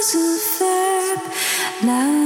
is a verb.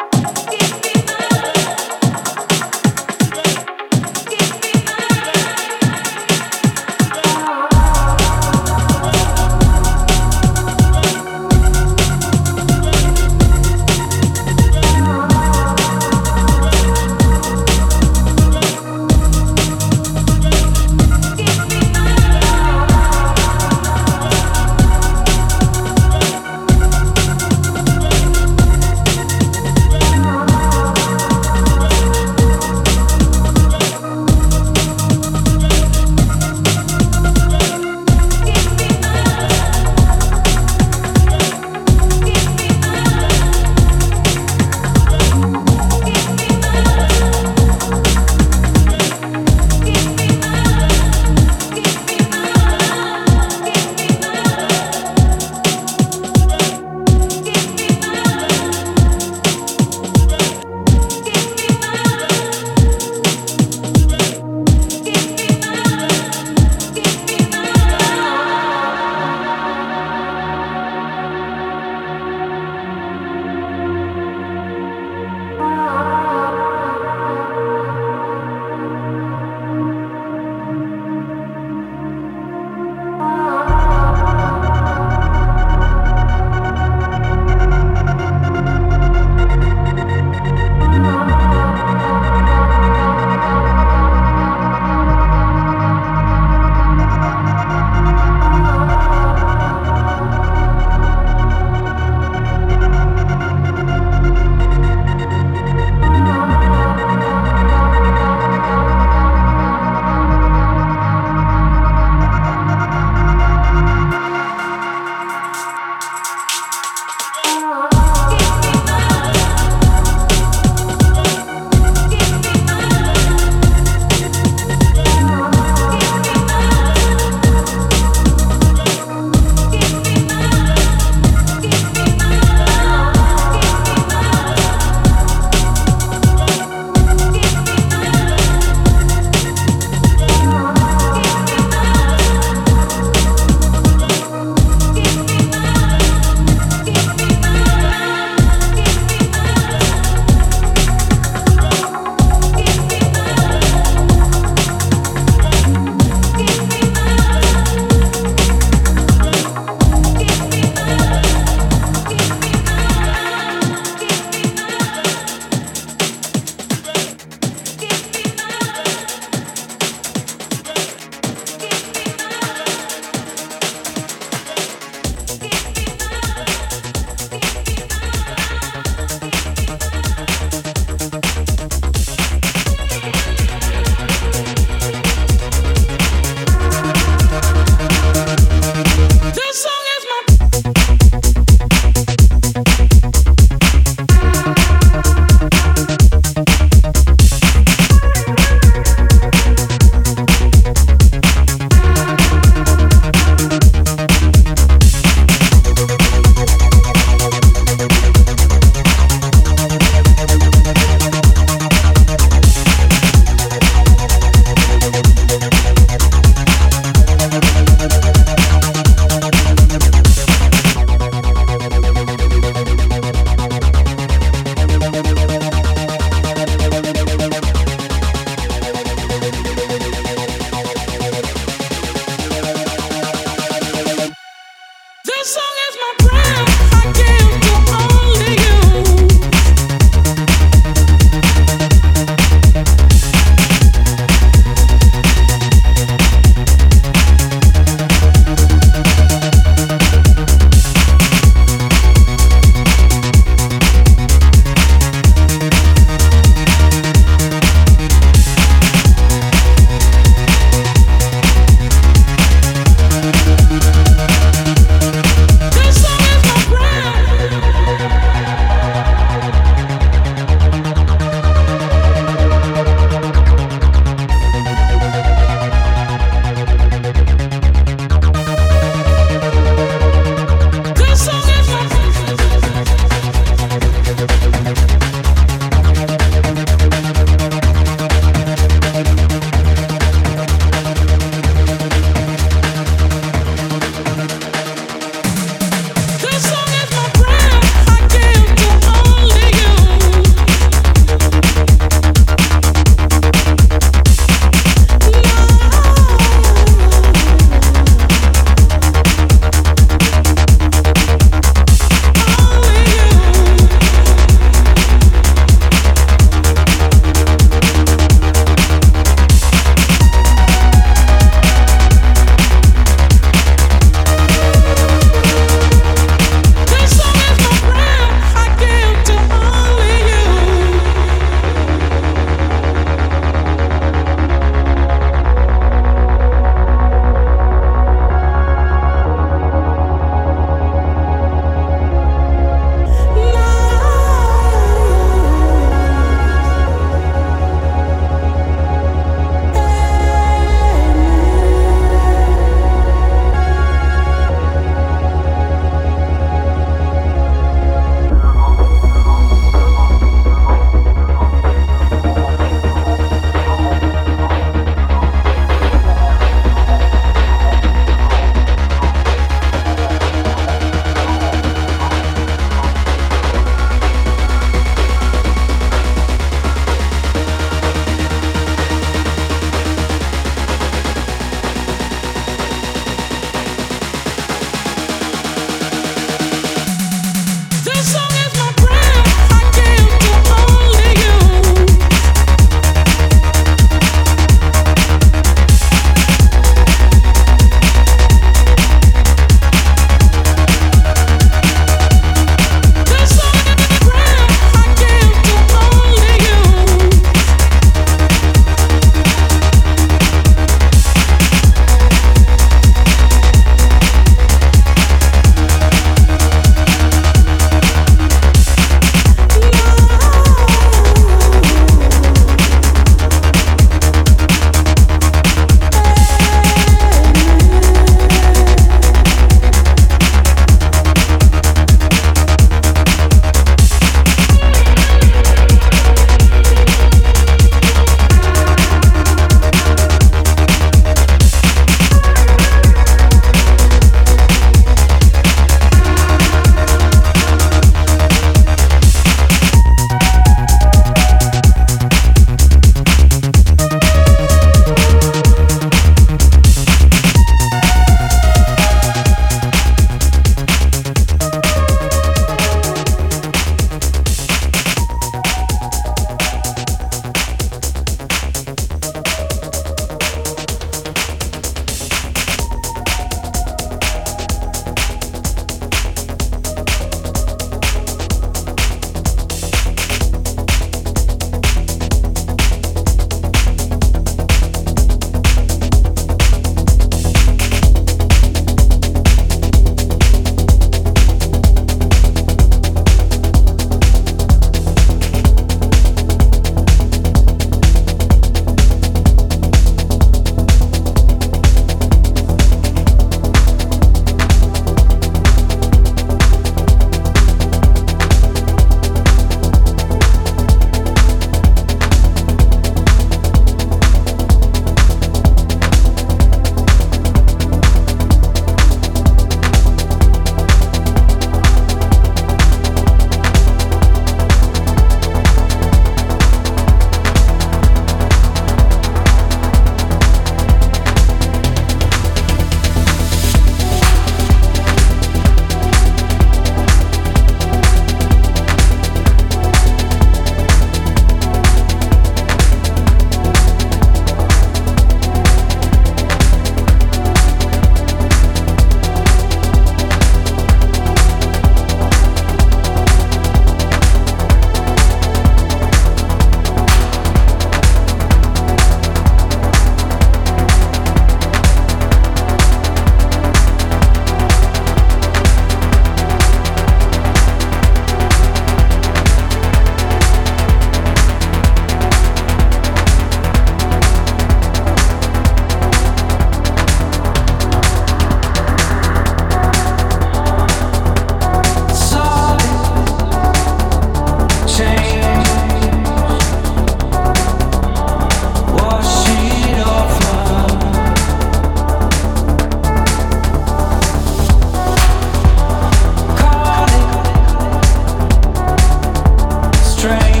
train.